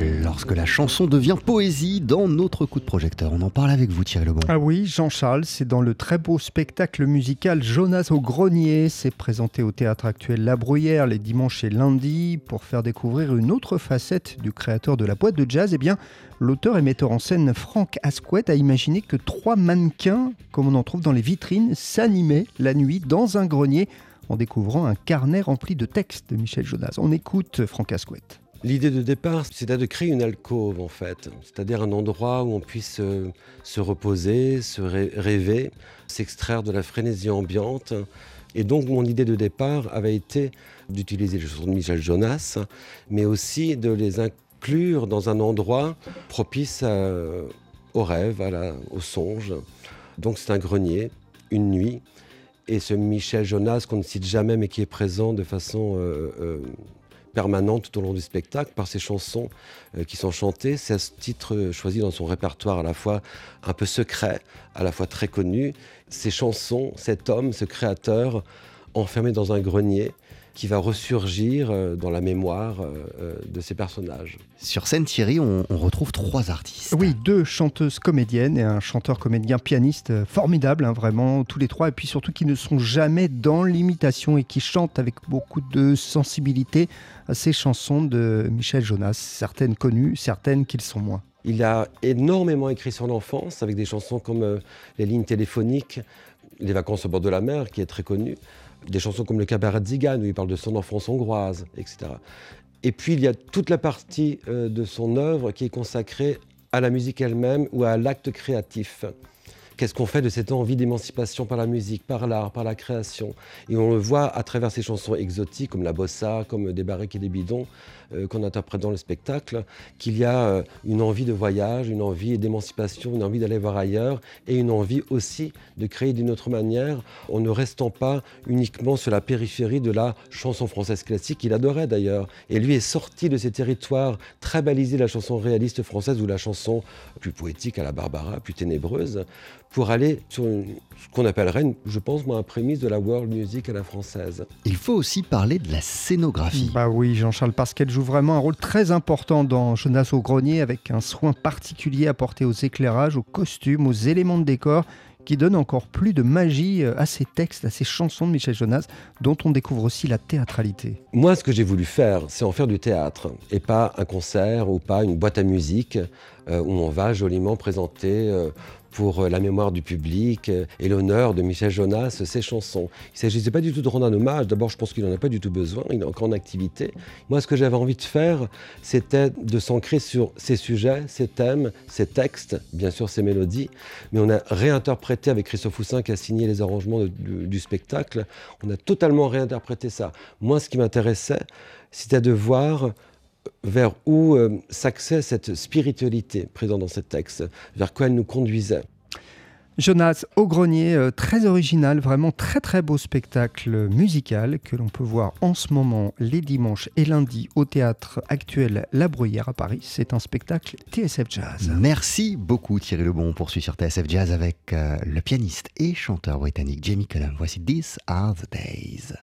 Lorsque la chanson devient poésie dans notre coup de projecteur, on en parle avec vous Thierry Lebon. Ah oui, Jean-Charles, c'est dans le très beau spectacle musical Jonas au grenier. C'est présenté au théâtre actuel La Bruyère les dimanches et lundis pour faire découvrir une autre facette du créateur de la boîte de jazz. Eh bien, l'auteur et metteur en scène Franck Asquette a imaginé que trois mannequins, comme on en trouve dans les vitrines, s'animaient la nuit dans un grenier en découvrant un carnet rempli de textes de Michel Jonas. On écoute Franck Asquette. L'idée de départ, c'était de créer une alcôve en fait, c'est-à-dire un endroit où on puisse euh, se reposer, se rêver, s'extraire de la frénésie ambiante. Et donc mon idée de départ avait été d'utiliser les chansons de Michel Jonas, mais aussi de les inclure dans un endroit propice au rêve, au songe. Donc c'est un grenier, une nuit, et ce Michel Jonas qu'on ne cite jamais mais qui est présent de façon euh, euh, permanente tout au long du spectacle par ces chansons euh, qui sont chantées. C'est ce titre choisi dans son répertoire à la fois un peu secret, à la fois très connu. Ces chansons, cet homme, ce créateur, enfermé dans un grenier, qui va ressurgir euh, dans la mémoire euh, euh, de ces personnages. Sur scène, Thierry, on, retrouve trois artistes. Oui, deux chanteuses comédiennes et un chanteur comédien pianiste formidable, hein, vraiment, tous les trois, et puis surtout qui ne sont jamais dans l'imitation et qui chantent avec beaucoup de sensibilité ces chansons de Michel Jonas, certaines connues, certaines qu'ils sont moins. Il a énormément écrit sur l'enfance, avec des chansons comme Les lignes téléphoniques, Les vacances au bord de la mer, qui est très connu des chansons comme le cabaret Zigan, où il parle de son enfance hongroise, etc. Et puis il y a toute la partie euh, de son œuvre qui est consacrée à la musique elle-même ou à l'acte créatif. Qu'est-ce qu'on fait de cette envie d'émancipation par la musique, par l'art, par la création? Et on le voit à travers ces chansons exotiques comme la bossa, comme des barriques et des bidons euh, qu'on interprète dans le spectacle, qu'il y a euh, une envie de voyage, une envie d'émancipation, une envie d'aller voir ailleurs et une envie aussi de créer d'une autre manière en ne restant pas uniquement sur la périphérie de la chanson française classique qu'il adorait d'ailleurs. Et lui est sorti de ces territoires très balisés de la chanson réaliste française ou la chanson plus poétique à la Barbara, plus ténébreuse pour aller sur ce qu'on appellerait, je pense, moi, un prémisse de la world music à la française. Il faut aussi parler de la scénographie. Bah oui, Jean-Charles, parce qu'elle joue vraiment un rôle très important dans Jonas au grenier, avec un soin particulier apporté aux éclairages, aux costumes, aux éléments de décor qui donne encore plus de magie euh, à ces textes, à ces chansons de Michel Jonas, dont on découvre aussi la théâtralité. Moi, ce que j'ai voulu faire, c'est en faire du théâtre, et pas un concert ou pas une boîte à musique euh, où on va joliment présenter euh, pour euh, la mémoire du public euh, et l'honneur de Michel Jonas ses chansons. Il ne s'agissait pas du tout de rendre un hommage. D'abord, je pense qu'il n'en a pas du tout besoin. Il est encore en activité. Moi, ce que j'avais envie de faire, c'était de s'ancrer sur ces sujets, ces thèmes, ces textes, bien sûr ces mélodies. Mais on a réinterprété avec Christophe Houssin qui a signé les arrangements du spectacle. On a totalement réinterprété ça. Moi, ce qui m'intéressait, c'était de voir vers où euh, s'accède cette spiritualité présente dans ce texte, vers quoi elle nous conduisait. Jonas au grenier, euh, très original, vraiment très très beau spectacle musical que l'on peut voir en ce moment les dimanches et lundis au théâtre actuel La Bruyère à Paris. C'est un spectacle TSF Jazz. Merci beaucoup Thierry Lebon. On poursuit sur TSF Jazz avec euh, le pianiste et chanteur britannique Jamie Cullum. Voici These Are the Days.